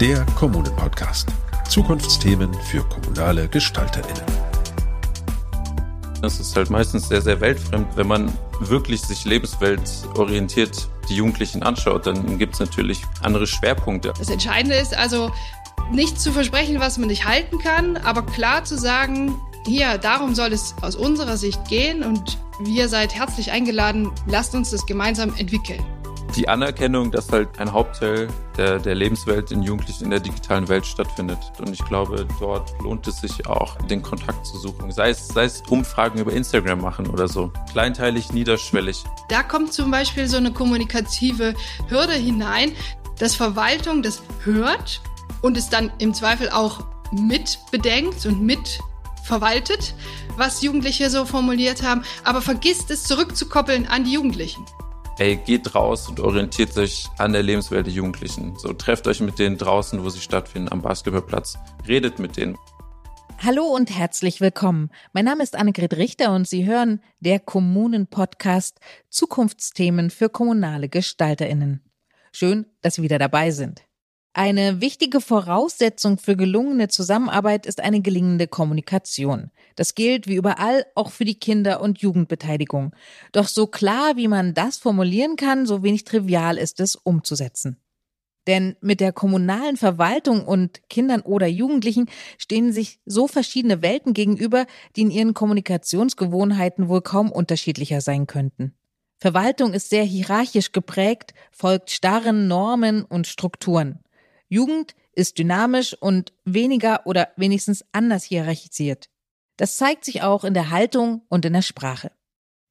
Der Kommunen-Podcast. Zukunftsthemen für kommunale GestalterInnen. Das ist halt meistens sehr, sehr weltfremd. Wenn man wirklich sich lebensweltorientiert die Jugendlichen anschaut, dann gibt es natürlich andere Schwerpunkte. Das Entscheidende ist also, nicht zu versprechen, was man nicht halten kann, aber klar zu sagen, hier, darum soll es aus unserer Sicht gehen und wir seid herzlich eingeladen, lasst uns das gemeinsam entwickeln. Die Anerkennung, dass halt ein Hauptteil der, der Lebenswelt in Jugendlichen in der digitalen Welt stattfindet. Und ich glaube, dort lohnt es sich auch, den Kontakt zu suchen. Sei es, sei es Umfragen über Instagram machen oder so. Kleinteilig, niederschwellig. Da kommt zum Beispiel so eine kommunikative Hürde hinein, dass Verwaltung das hört und es dann im Zweifel auch mit bedenkt und mit verwaltet, was Jugendliche so formuliert haben, aber vergisst es zurückzukoppeln an die Jugendlichen. Ey, geht raus und orientiert euch an der Lebenswelt der Jugendlichen. So trefft euch mit denen draußen, wo sie stattfinden, am Basketballplatz. Redet mit denen. Hallo und herzlich willkommen. Mein Name ist Annegret Richter und Sie hören der Kommunen-Podcast Zukunftsthemen für kommunale GestalterInnen. Schön, dass Sie wieder dabei sind. Eine wichtige Voraussetzung für gelungene Zusammenarbeit ist eine gelingende Kommunikation. Das gilt wie überall auch für die Kinder- und Jugendbeteiligung. Doch so klar, wie man das formulieren kann, so wenig trivial ist es umzusetzen. Denn mit der kommunalen Verwaltung und Kindern oder Jugendlichen stehen sich so verschiedene Welten gegenüber, die in ihren Kommunikationsgewohnheiten wohl kaum unterschiedlicher sein könnten. Verwaltung ist sehr hierarchisch geprägt, folgt starren Normen und Strukturen. Jugend ist dynamisch und weniger oder wenigstens anders hierarchisiert. Das zeigt sich auch in der Haltung und in der Sprache.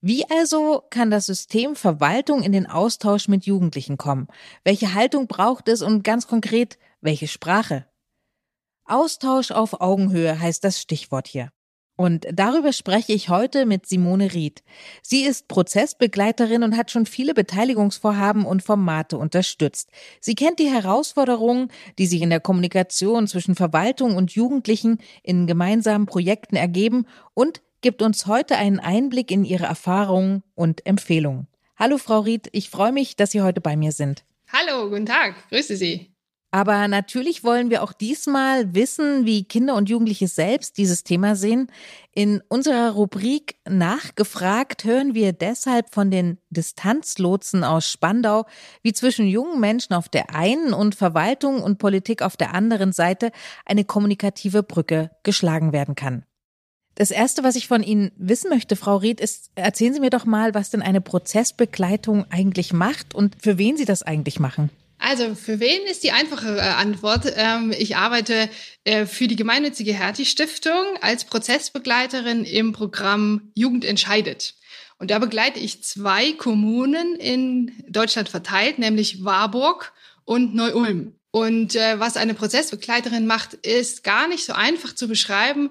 Wie also kann das System Verwaltung in den Austausch mit Jugendlichen kommen? Welche Haltung braucht es und ganz konkret, welche Sprache? Austausch auf Augenhöhe heißt das Stichwort hier. Und darüber spreche ich heute mit Simone Ried. Sie ist Prozessbegleiterin und hat schon viele Beteiligungsvorhaben und Formate unterstützt. Sie kennt die Herausforderungen, die sich in der Kommunikation zwischen Verwaltung und Jugendlichen in gemeinsamen Projekten ergeben und gibt uns heute einen Einblick in ihre Erfahrungen und Empfehlungen. Hallo Frau Ried, ich freue mich, dass Sie heute bei mir sind. Hallo, guten Tag, grüße Sie. Aber natürlich wollen wir auch diesmal wissen, wie Kinder und Jugendliche selbst dieses Thema sehen. In unserer Rubrik Nachgefragt hören wir deshalb von den Distanzlotsen aus Spandau, wie zwischen jungen Menschen auf der einen und Verwaltung und Politik auf der anderen Seite eine kommunikative Brücke geschlagen werden kann. Das erste, was ich von Ihnen wissen möchte, Frau Ried, ist, erzählen Sie mir doch mal, was denn eine Prozessbegleitung eigentlich macht und für wen Sie das eigentlich machen. Also für wen ist die einfache äh, Antwort? Ähm, ich arbeite äh, für die gemeinnützige Hertie Stiftung als Prozessbegleiterin im Programm Jugend entscheidet. Und da begleite ich zwei Kommunen in Deutschland verteilt, nämlich Warburg und Neu-Ulm. Und äh, was eine Prozessbegleiterin macht, ist gar nicht so einfach zu beschreiben.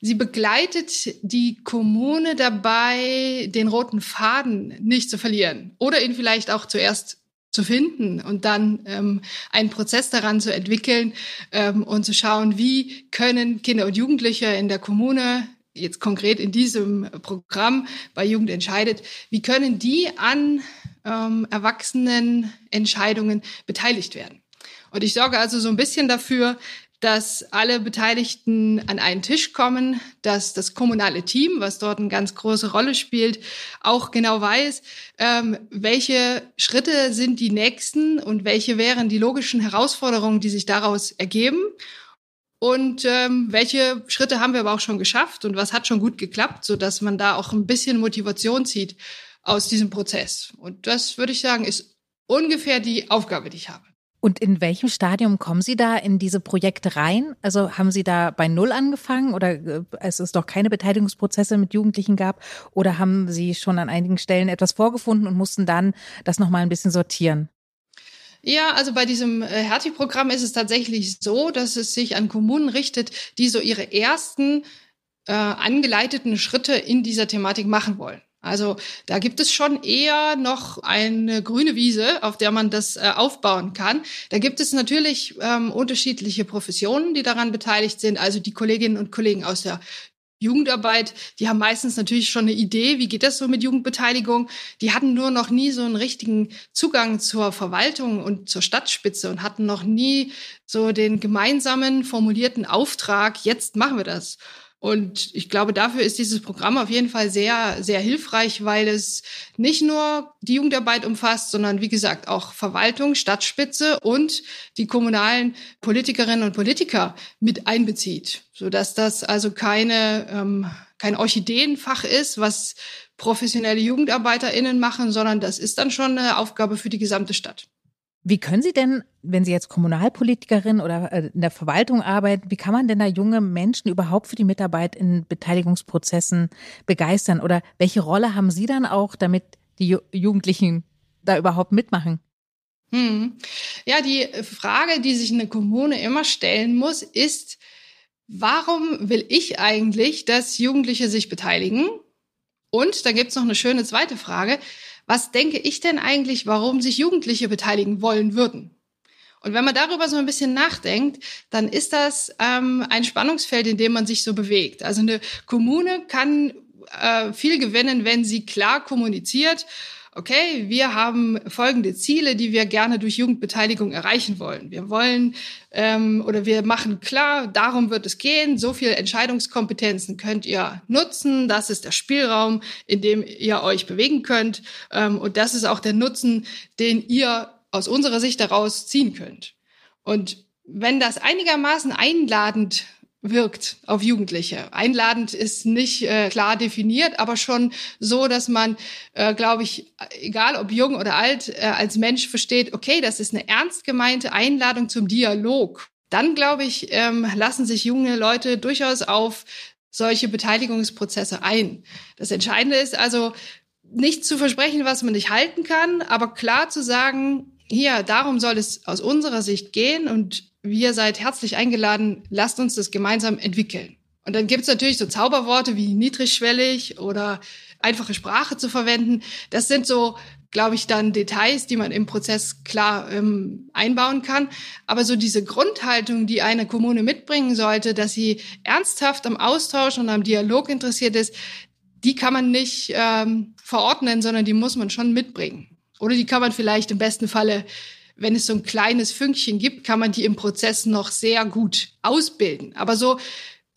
Sie begleitet die Kommune dabei, den roten Faden nicht zu verlieren oder ihn vielleicht auch zuerst zu finden und dann ähm, einen Prozess daran zu entwickeln ähm, und zu schauen, wie können Kinder und Jugendliche in der Kommune jetzt konkret in diesem Programm bei Jugend entscheidet, wie können die an ähm, Erwachsenenentscheidungen beteiligt werden. Und ich sorge also so ein bisschen dafür, dass alle Beteiligten an einen Tisch kommen, dass das kommunale Team, was dort eine ganz große Rolle spielt, auch genau weiß, ähm, welche Schritte sind die nächsten und welche wären die logischen Herausforderungen, die sich daraus ergeben. Und ähm, welche Schritte haben wir aber auch schon geschafft und was hat schon gut geklappt, so dass man da auch ein bisschen Motivation zieht aus diesem Prozess. Und das würde ich sagen, ist ungefähr die Aufgabe, die ich habe. Und in welchem Stadium kommen Sie da in diese Projekte rein? Also haben Sie da bei Null angefangen oder äh, es ist doch keine Beteiligungsprozesse mit Jugendlichen gab? Oder haben Sie schon an einigen Stellen etwas vorgefunden und mussten dann das nochmal ein bisschen sortieren? Ja, also bei diesem äh, Hertie-Programm ist es tatsächlich so, dass es sich an Kommunen richtet, die so ihre ersten äh, angeleiteten Schritte in dieser Thematik machen wollen. Also da gibt es schon eher noch eine grüne Wiese, auf der man das äh, aufbauen kann. Da gibt es natürlich ähm, unterschiedliche Professionen, die daran beteiligt sind. Also die Kolleginnen und Kollegen aus der Jugendarbeit, die haben meistens natürlich schon eine Idee, wie geht das so mit Jugendbeteiligung. Die hatten nur noch nie so einen richtigen Zugang zur Verwaltung und zur Stadtspitze und hatten noch nie so den gemeinsamen formulierten Auftrag, jetzt machen wir das. Und ich glaube, dafür ist dieses Programm auf jeden Fall sehr, sehr hilfreich, weil es nicht nur die Jugendarbeit umfasst, sondern wie gesagt auch Verwaltung, Stadtspitze und die kommunalen Politikerinnen und Politiker mit einbezieht, sodass das also keine, ähm, kein Orchideenfach ist, was professionelle JugendarbeiterInnen machen, sondern das ist dann schon eine Aufgabe für die gesamte Stadt. Wie können Sie denn, wenn Sie jetzt Kommunalpolitikerin oder äh, in der Verwaltung arbeiten, wie kann man denn da junge Menschen überhaupt für die Mitarbeit in Beteiligungsprozessen begeistern? Oder welche Rolle haben Sie dann auch, damit die Jugendlichen da überhaupt mitmachen? Hm. Ja, die Frage, die sich eine Kommune immer stellen muss, ist, warum will ich eigentlich, dass Jugendliche sich beteiligen? Und da gibt's noch eine schöne zweite Frage was denke ich denn eigentlich, warum sich Jugendliche beteiligen wollen würden? Und wenn man darüber so ein bisschen nachdenkt, dann ist das ähm, ein Spannungsfeld, in dem man sich so bewegt. Also eine Kommune kann äh, viel gewinnen, wenn sie klar kommuniziert okay, wir haben folgende Ziele, die wir gerne durch Jugendbeteiligung erreichen wollen. Wir wollen ähm, oder wir machen klar, darum wird es gehen. So viel Entscheidungskompetenzen könnt ihr nutzen. Das ist der Spielraum, in dem ihr euch bewegen könnt. Ähm, und das ist auch der Nutzen, den ihr aus unserer Sicht daraus ziehen könnt. Und wenn das einigermaßen einladend wirkt auf Jugendliche. Einladend ist nicht äh, klar definiert, aber schon so, dass man, äh, glaube ich, egal ob jung oder alt, äh, als Mensch versteht, okay, das ist eine ernst gemeinte Einladung zum Dialog. Dann, glaube ich, ähm, lassen sich junge Leute durchaus auf solche Beteiligungsprozesse ein. Das Entscheidende ist also, nicht zu versprechen, was man nicht halten kann, aber klar zu sagen, hier, darum soll es aus unserer Sicht gehen und wir seid herzlich eingeladen, lasst uns das gemeinsam entwickeln. Und dann gibt's natürlich so Zauberworte wie niedrigschwellig oder einfache Sprache zu verwenden. Das sind so, glaube ich, dann Details, die man im Prozess klar ähm, einbauen kann. Aber so diese Grundhaltung, die eine Kommune mitbringen sollte, dass sie ernsthaft am Austausch und am Dialog interessiert ist, die kann man nicht ähm, verordnen, sondern die muss man schon mitbringen. Oder die kann man vielleicht im besten Falle wenn es so ein kleines Fünkchen gibt, kann man die im Prozess noch sehr gut ausbilden. Aber so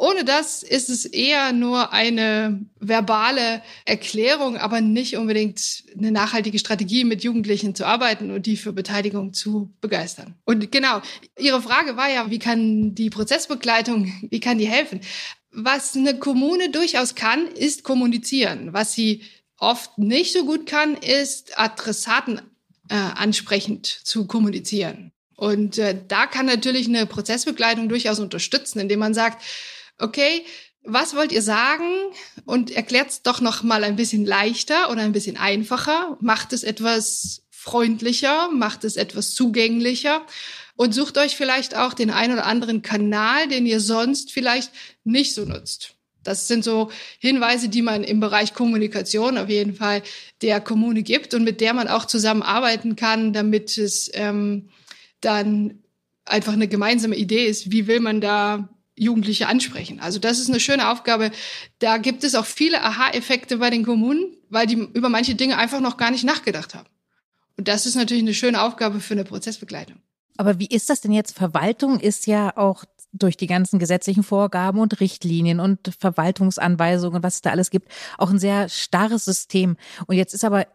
ohne das ist es eher nur eine verbale Erklärung, aber nicht unbedingt eine nachhaltige Strategie, mit Jugendlichen zu arbeiten und die für Beteiligung zu begeistern. Und genau, Ihre Frage war ja, wie kann die Prozessbegleitung, wie kann die helfen? Was eine Kommune durchaus kann, ist kommunizieren. Was sie oft nicht so gut kann, ist Adressaten äh, ansprechend zu kommunizieren. Und äh, da kann natürlich eine Prozessbegleitung durchaus unterstützen, indem man sagt, okay, was wollt ihr sagen? Und erklärt es doch noch mal ein bisschen leichter oder ein bisschen einfacher. Macht es etwas freundlicher, macht es etwas zugänglicher und sucht euch vielleicht auch den ein oder anderen Kanal, den ihr sonst vielleicht nicht so nutzt. Das sind so Hinweise, die man im Bereich Kommunikation auf jeden Fall der Kommune gibt und mit der man auch zusammenarbeiten kann, damit es ähm, dann einfach eine gemeinsame Idee ist, wie will man da Jugendliche ansprechen. Also das ist eine schöne Aufgabe. Da gibt es auch viele Aha-Effekte bei den Kommunen, weil die über manche Dinge einfach noch gar nicht nachgedacht haben. Und das ist natürlich eine schöne Aufgabe für eine Prozessbegleitung. Aber wie ist das denn jetzt? Verwaltung ist ja auch durch die ganzen gesetzlichen Vorgaben und Richtlinien und Verwaltungsanweisungen, was es da alles gibt, auch ein sehr starres System. Und jetzt ist aber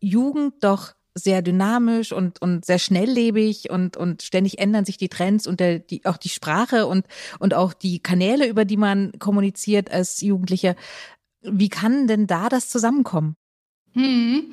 Jugend doch sehr dynamisch und, und sehr schnelllebig und, und ständig ändern sich die Trends und der, die, auch die Sprache und, und auch die Kanäle, über die man kommuniziert als Jugendliche. Wie kann denn da das zusammenkommen? Hm.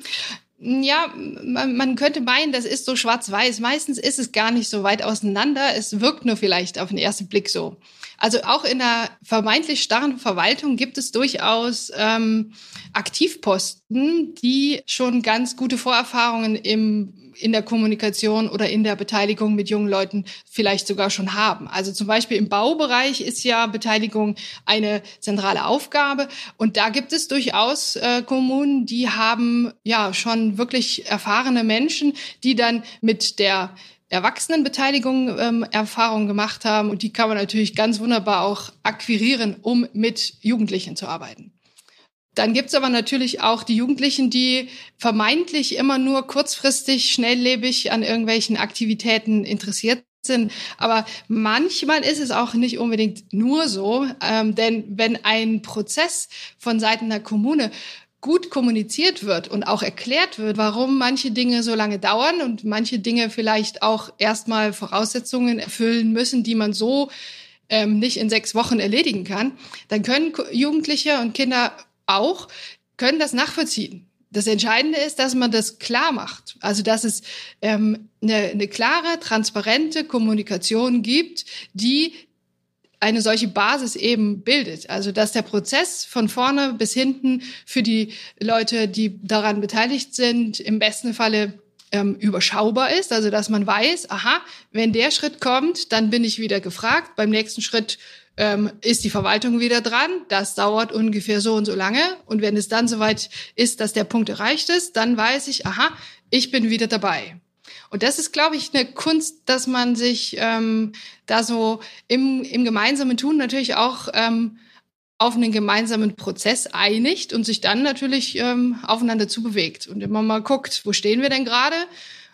Ja, man, man könnte meinen, das ist so schwarz-weiß. Meistens ist es gar nicht so weit auseinander. Es wirkt nur vielleicht auf den ersten Blick so. Also auch in der vermeintlich starren Verwaltung gibt es durchaus ähm, Aktivposten, die schon ganz gute Vorerfahrungen im in der Kommunikation oder in der Beteiligung mit jungen Leuten vielleicht sogar schon haben. Also zum Beispiel im Baubereich ist ja Beteiligung eine zentrale Aufgabe und da gibt es durchaus äh, Kommunen, die haben ja schon wirklich erfahrene Menschen, die dann mit der Erwachsenenbeteiligung ähm, Erfahrungen gemacht haben und die kann man natürlich ganz wunderbar auch akquirieren, um mit Jugendlichen zu arbeiten. Dann gibt's aber natürlich auch die Jugendlichen, die vermeintlich immer nur kurzfristig, schnelllebig an irgendwelchen Aktivitäten interessiert sind. Aber manchmal ist es auch nicht unbedingt nur so, ähm, denn wenn ein Prozess von Seiten der Kommune gut kommuniziert wird und auch erklärt wird, warum manche Dinge so lange dauern und manche Dinge vielleicht auch erstmal Voraussetzungen erfüllen müssen, die man so ähm, nicht in sechs Wochen erledigen kann, dann können Jugendliche und Kinder auch, können das nachvollziehen. Das Entscheidende ist, dass man das klar macht. Also, dass es ähm, eine, eine klare, transparente Kommunikation gibt, die eine solche Basis eben bildet. Also dass der Prozess von vorne bis hinten für die Leute, die daran beteiligt sind, im besten Falle ähm, überschaubar ist. Also dass man weiß, aha, wenn der Schritt kommt, dann bin ich wieder gefragt. Beim nächsten Schritt ähm, ist die Verwaltung wieder dran. Das dauert ungefähr so und so lange. Und wenn es dann soweit ist, dass der Punkt erreicht ist, dann weiß ich, aha, ich bin wieder dabei. Und das ist, glaube ich, eine Kunst, dass man sich ähm, da so im, im gemeinsamen Tun natürlich auch ähm, auf einen gemeinsamen Prozess einigt und sich dann natürlich ähm, aufeinander zubewegt und immer mal guckt, wo stehen wir denn gerade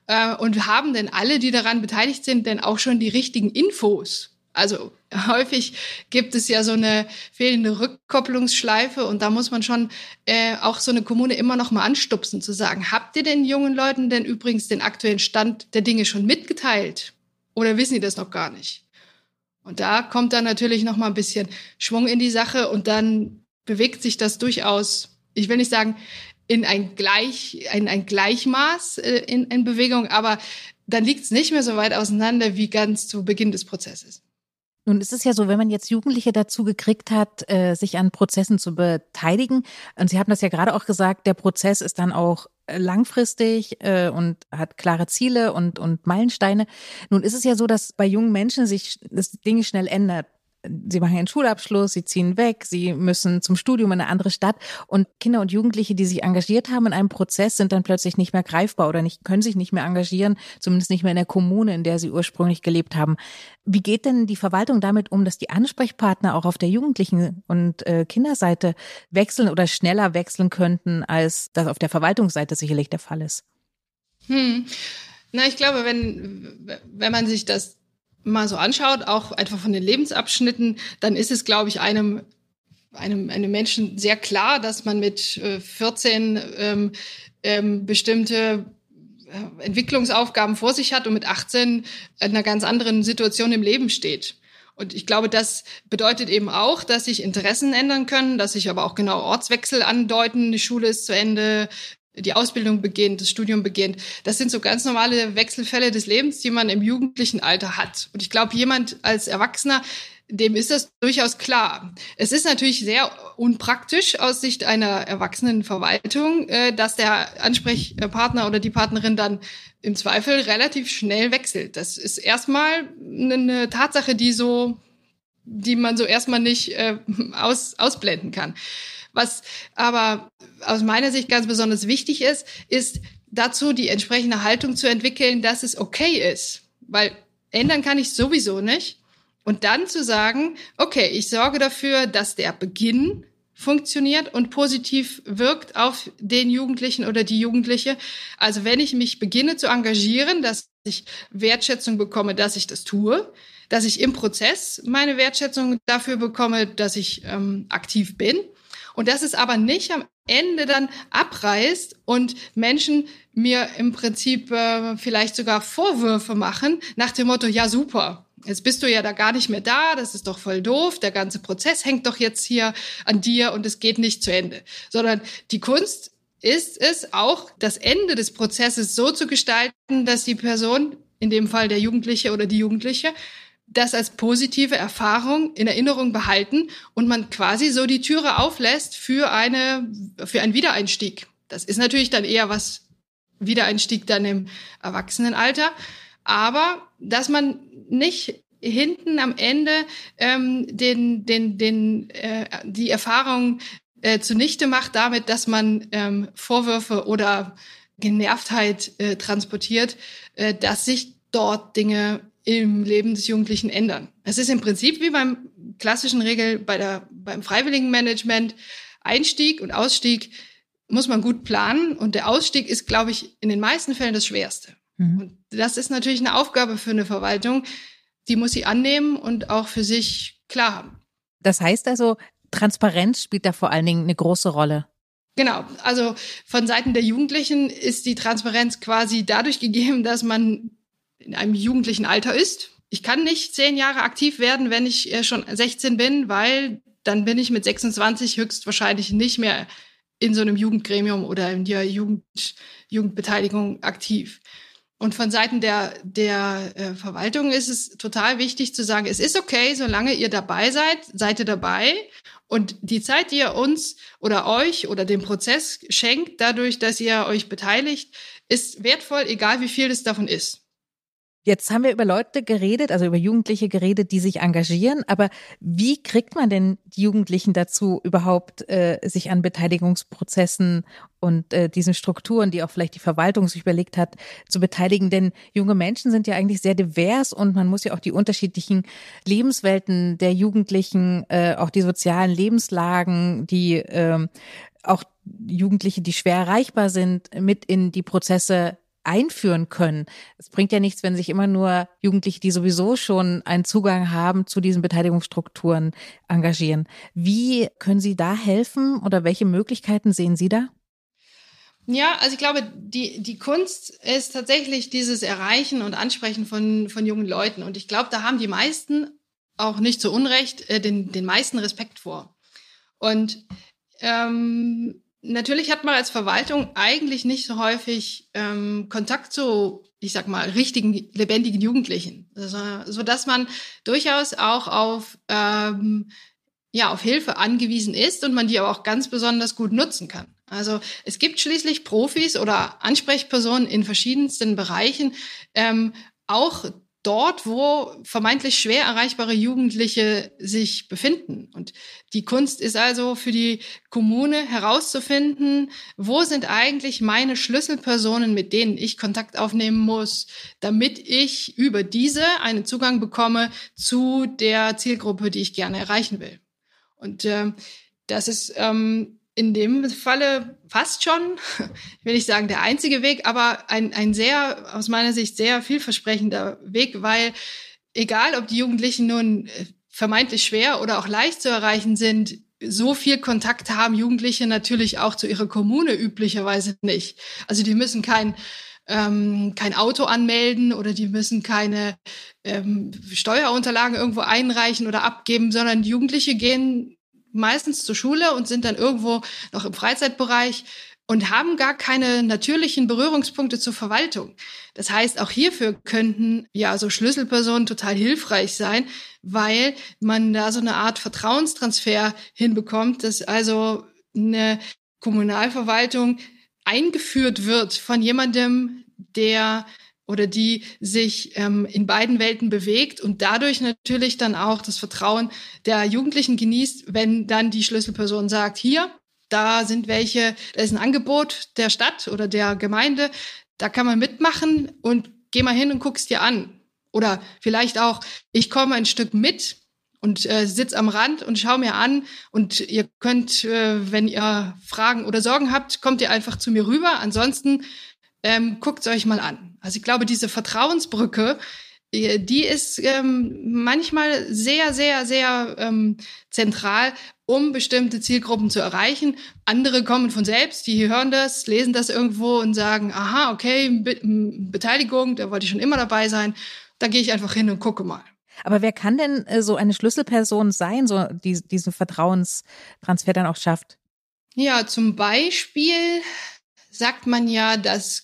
äh, und haben denn alle, die daran beteiligt sind, denn auch schon die richtigen Infos also häufig gibt es ja so eine fehlende Rückkopplungsschleife und da muss man schon äh, auch so eine Kommune immer noch mal anstupsen, zu sagen, habt ihr den jungen Leuten denn übrigens den aktuellen Stand der Dinge schon mitgeteilt? Oder wissen die das noch gar nicht? Und da kommt dann natürlich noch mal ein bisschen Schwung in die Sache und dann bewegt sich das durchaus, ich will nicht sagen, in ein, Gleich, in ein Gleichmaß äh, in, in Bewegung, aber dann liegt es nicht mehr so weit auseinander wie ganz zu Beginn des Prozesses. Nun ist es ja so, wenn man jetzt Jugendliche dazu gekriegt hat, äh, sich an Prozessen zu beteiligen, und Sie haben das ja gerade auch gesagt, der Prozess ist dann auch äh, langfristig äh, und hat klare Ziele und, und Meilensteine. Nun ist es ja so, dass bei jungen Menschen sich das Ding schnell ändert sie machen ihren Schulabschluss, sie ziehen weg, sie müssen zum Studium in eine andere Stadt und Kinder und Jugendliche, die sich engagiert haben in einem Prozess, sind dann plötzlich nicht mehr greifbar oder nicht, können sich nicht mehr engagieren, zumindest nicht mehr in der Kommune, in der sie ursprünglich gelebt haben. Wie geht denn die Verwaltung damit um, dass die Ansprechpartner auch auf der Jugendlichen und äh, Kinderseite wechseln oder schneller wechseln könnten, als das auf der Verwaltungsseite sicherlich der Fall ist? Hm. Na, ich glaube, wenn, wenn man sich das mal so anschaut, auch einfach von den Lebensabschnitten, dann ist es, glaube ich, einem einem, einem Menschen sehr klar, dass man mit äh, 14 ähm, ähm, bestimmte äh, Entwicklungsaufgaben vor sich hat und mit 18 in einer ganz anderen Situation im Leben steht. Und ich glaube, das bedeutet eben auch, dass sich Interessen ändern können, dass sich aber auch genau Ortswechsel andeuten. Die Schule ist zu Ende, die Ausbildung beginnt, das Studium beginnt. Das sind so ganz normale Wechselfälle des Lebens, die man im jugendlichen Alter hat. Und ich glaube, jemand als Erwachsener, dem ist das durchaus klar. Es ist natürlich sehr unpraktisch aus Sicht einer erwachsenen Verwaltung, äh, dass der Ansprechpartner oder die Partnerin dann im Zweifel relativ schnell wechselt. Das ist erstmal eine Tatsache, die so, die man so erstmal nicht äh, aus, ausblenden kann. Was aber aus meiner Sicht ganz besonders wichtig ist, ist dazu die entsprechende Haltung zu entwickeln, dass es okay ist. Weil ändern kann ich sowieso nicht. Und dann zu sagen, okay, ich sorge dafür, dass der Beginn funktioniert und positiv wirkt auf den Jugendlichen oder die Jugendliche. Also wenn ich mich beginne zu engagieren, dass ich Wertschätzung bekomme, dass ich das tue, dass ich im Prozess meine Wertschätzung dafür bekomme, dass ich ähm, aktiv bin und dass es aber nicht am Ende dann abreißt und Menschen mir im Prinzip äh, vielleicht sogar Vorwürfe machen nach dem Motto, ja super, jetzt bist du ja da gar nicht mehr da, das ist doch voll doof, der ganze Prozess hängt doch jetzt hier an dir und es geht nicht zu Ende. Sondern die Kunst ist es auch, das Ende des Prozesses so zu gestalten, dass die Person, in dem Fall der Jugendliche oder die Jugendliche, das als positive Erfahrung in Erinnerung behalten und man quasi so die Türe auflässt für eine, für einen Wiedereinstieg. Das ist natürlich dann eher was Wiedereinstieg dann im Erwachsenenalter, aber dass man nicht hinten am Ende ähm, den, den, den, äh, die Erfahrung äh, zunichte macht damit, dass man ähm, Vorwürfe oder Genervtheit äh, transportiert, äh, dass sich dort Dinge im Leben des Jugendlichen ändern. Es ist im Prinzip wie beim klassischen Regel bei der, beim freiwilligen Management. Einstieg und Ausstieg muss man gut planen und der Ausstieg ist, glaube ich, in den meisten Fällen das Schwerste. Mhm. Und das ist natürlich eine Aufgabe für eine Verwaltung, die muss sie annehmen und auch für sich klar haben. Das heißt also, Transparenz spielt da vor allen Dingen eine große Rolle. Genau, also von Seiten der Jugendlichen ist die Transparenz quasi dadurch gegeben, dass man in einem jugendlichen Alter ist. Ich kann nicht zehn Jahre aktiv werden, wenn ich äh, schon 16 bin, weil dann bin ich mit 26 höchstwahrscheinlich nicht mehr in so einem Jugendgremium oder in der Jugend, Jugendbeteiligung aktiv. Und von Seiten der, der äh, Verwaltung ist es total wichtig zu sagen, es ist okay, solange ihr dabei seid, seid ihr dabei. Und die Zeit, die ihr uns oder euch oder dem Prozess schenkt, dadurch, dass ihr euch beteiligt, ist wertvoll, egal wie viel es davon ist. Jetzt haben wir über Leute geredet, also über Jugendliche geredet, die sich engagieren. Aber wie kriegt man denn die Jugendlichen dazu, überhaupt äh, sich an Beteiligungsprozessen und äh, diesen Strukturen, die auch vielleicht die Verwaltung sich überlegt hat, zu beteiligen? Denn junge Menschen sind ja eigentlich sehr divers und man muss ja auch die unterschiedlichen Lebenswelten der Jugendlichen, äh, auch die sozialen Lebenslagen, die äh, auch Jugendliche, die schwer erreichbar sind, mit in die Prozesse einführen können. Es bringt ja nichts, wenn sich immer nur Jugendliche, die sowieso schon einen Zugang haben zu diesen Beteiligungsstrukturen, engagieren. Wie können Sie da helfen oder welche Möglichkeiten sehen Sie da? Ja, also ich glaube, die, die Kunst ist tatsächlich dieses Erreichen und Ansprechen von, von jungen Leuten. Und ich glaube, da haben die meisten auch nicht zu Unrecht äh, den, den meisten Respekt vor. Und ähm, Natürlich hat man als Verwaltung eigentlich nicht so häufig ähm, Kontakt zu, ich sag mal, richtigen, lebendigen Jugendlichen, also, so dass man durchaus auch auf ähm, ja auf Hilfe angewiesen ist und man die aber auch ganz besonders gut nutzen kann. Also es gibt schließlich Profis oder Ansprechpersonen in verschiedensten Bereichen, ähm, auch dort, wo vermeintlich schwer erreichbare Jugendliche sich befinden. Und die Kunst ist also für die Kommune herauszufinden, wo sind eigentlich meine Schlüsselpersonen, mit denen ich Kontakt aufnehmen muss, damit ich über diese einen Zugang bekomme zu der Zielgruppe, die ich gerne erreichen will. Und äh, das ist ähm, in dem Falle fast schon, ich will nicht sagen der einzige Weg, aber ein, ein sehr, aus meiner Sicht sehr vielversprechender Weg, weil egal, ob die Jugendlichen nun äh, vermeintlich schwer oder auch leicht zu erreichen sind, so viel Kontakt haben Jugendliche natürlich auch zu ihrer Kommune üblicherweise nicht. Also die müssen kein ähm, kein Auto anmelden oder die müssen keine ähm, Steuerunterlagen irgendwo einreichen oder abgeben, sondern Jugendliche gehen meistens zur Schule und sind dann irgendwo noch im Freizeitbereich und haben gar keine natürlichen Berührungspunkte zur Verwaltung. Das heißt, auch hierfür könnten ja so Schlüsselpersonen total hilfreich sein, weil man da so eine Art Vertrauenstransfer hinbekommt, dass also eine Kommunalverwaltung eingeführt wird von jemandem, der oder die sich ähm, in beiden Welten bewegt und dadurch natürlich dann auch das Vertrauen der Jugendlichen genießt, wenn dann die Schlüsselperson sagt, hier, da sind welche, da ist ein Angebot der Stadt oder der Gemeinde, da kann man mitmachen und geh mal hin und guck's dir an. Oder vielleicht auch, ich komme ein Stück mit und äh, sitz am Rand und schau mir an und ihr könnt, äh, wenn ihr Fragen oder Sorgen habt, kommt ihr einfach zu mir rüber. Ansonsten ähm, guckt euch mal an. Also ich glaube, diese Vertrauensbrücke, äh, die ist ähm, manchmal sehr, sehr, sehr ähm, zentral, um bestimmte Zielgruppen zu erreichen. Andere kommen von selbst, die hören das, lesen das irgendwo und sagen, aha, okay, Be Beteiligung, da wollte ich schon immer dabei sein. Da gehe ich einfach hin und gucke mal. Aber wer kann denn äh, so eine Schlüsselperson sein, so die, diesen Vertrauenstransfer dann auch schafft? Ja, zum Beispiel sagt man ja, dass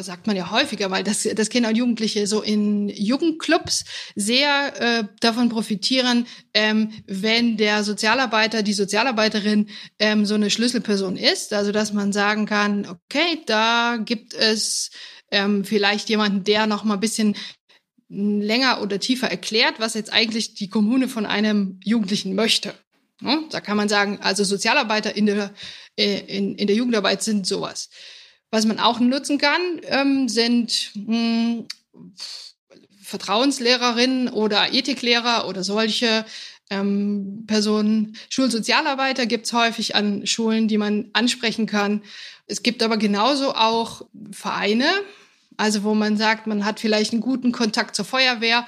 sagt man ja häufiger, weil das, das Kinder und Jugendliche so in Jugendclubs sehr äh, davon profitieren, ähm, wenn der Sozialarbeiter, die Sozialarbeiterin ähm, so eine Schlüsselperson ist. Also dass man sagen kann, okay, da gibt es ähm, vielleicht jemanden, der noch mal ein bisschen länger oder tiefer erklärt, was jetzt eigentlich die Kommune von einem Jugendlichen möchte. Ja, da kann man sagen, also Sozialarbeiter in der, äh, in, in der Jugendarbeit sind sowas. Was man auch nutzen kann, ähm, sind mh, hm, Vertrauenslehrerinnen oder Ethiklehrer oder solche ähm, Personen. Schulsozialarbeiter gibt's häufig an Schulen, die man ansprechen kann. Es gibt aber genauso auch Vereine, also wo man sagt, man hat vielleicht einen guten Kontakt zur Feuerwehr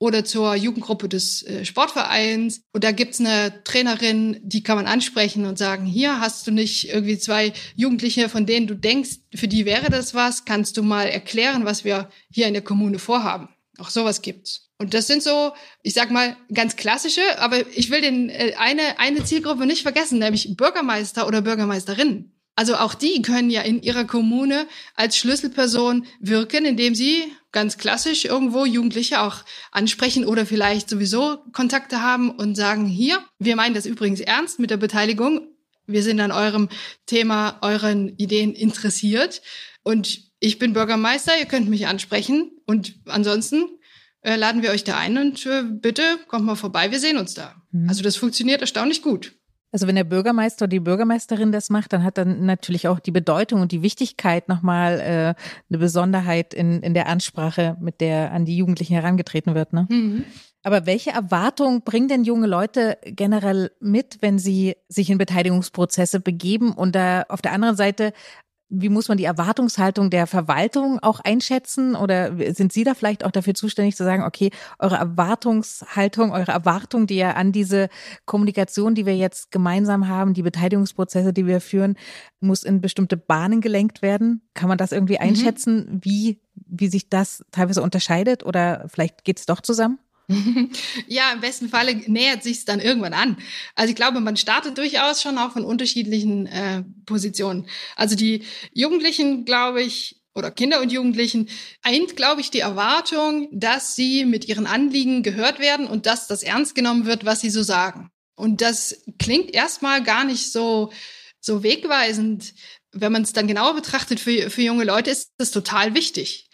oder zur Jugendgruppe des äh, Sportvereins. Und da gibt's eine Trainerin, die kann man ansprechen und sagen, hier hast du nicht irgendwie zwei Jugendliche, von denen du denkst, für die wäre das was, kannst du mal erklären, was wir hier in der Kommune vorhaben. Auch sowas gibt's. Und das sind so, ich sag mal, ganz klassische, aber ich will den äh, eine, eine Zielgruppe nicht vergessen, nämlich Bürgermeister oder Bürgermeisterinnen. Also auch die können ja in ihrer Kommune als Schlüsselperson wirken, indem sie ganz klassisch irgendwo Jugendliche auch ansprechen oder vielleicht sowieso Kontakte haben und sagen, hier, wir meinen das übrigens ernst mit der Beteiligung. Wir sind an eurem Thema, euren Ideen interessiert. Und ich bin Bürgermeister, ihr könnt mich ansprechen. Und ansonsten äh, laden wir euch da ein und äh, bitte kommt mal vorbei, wir sehen uns da. Mhm. Also das funktioniert erstaunlich gut. Also wenn der Bürgermeister oder die Bürgermeisterin das macht, dann hat dann natürlich auch die Bedeutung und die Wichtigkeit nochmal äh, eine Besonderheit in, in der Ansprache, mit der an die Jugendlichen herangetreten wird. Ne? Mhm. Aber welche Erwartungen bringen denn junge Leute generell mit, wenn sie sich in Beteiligungsprozesse begeben? Und da auf der anderen Seite wie muss man die Erwartungshaltung der Verwaltung auch einschätzen? Oder sind Sie da vielleicht auch dafür zuständig zu sagen, okay, eure Erwartungshaltung, eure Erwartung, die ja an diese Kommunikation, die wir jetzt gemeinsam haben, die Beteiligungsprozesse, die wir führen, muss in bestimmte Bahnen gelenkt werden? Kann man das irgendwie mhm. einschätzen, mhm. wie, wie sich das teilweise unterscheidet? Oder vielleicht geht es doch zusammen? ja, im besten Falle nähert sich es dann irgendwann an. Also ich glaube, man startet durchaus schon auch von unterschiedlichen äh, Positionen. Also die Jugendlichen, glaube ich, oder Kinder und Jugendlichen eint, glaube ich, die Erwartung, dass sie mit ihren Anliegen gehört werden und dass das ernst genommen wird, was sie so sagen. Und das klingt erstmal gar nicht so, so wegweisend. Wenn man es dann genauer betrachtet, für, für junge Leute ist das total wichtig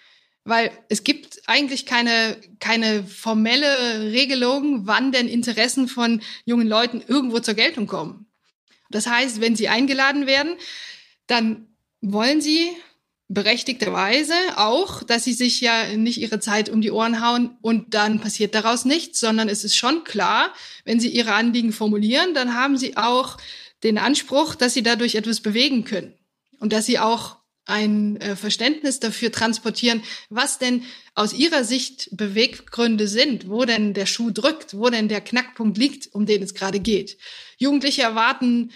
weil es gibt eigentlich keine, keine formelle Regelung, wann denn Interessen von jungen Leuten irgendwo zur Geltung kommen. Das heißt, wenn sie eingeladen werden, dann wollen sie berechtigterweise auch, dass sie sich ja nicht ihre Zeit um die Ohren hauen und dann passiert daraus nichts, sondern es ist schon klar, wenn sie ihre Anliegen formulieren, dann haben sie auch den Anspruch, dass sie dadurch etwas bewegen können und dass sie auch ein äh, Verständnis dafür transportieren, was denn aus ihrer Sicht Beweggründe sind, wo denn der Schuh drückt, wo denn der Knackpunkt liegt, um den es gerade geht. Jugendliche erwarten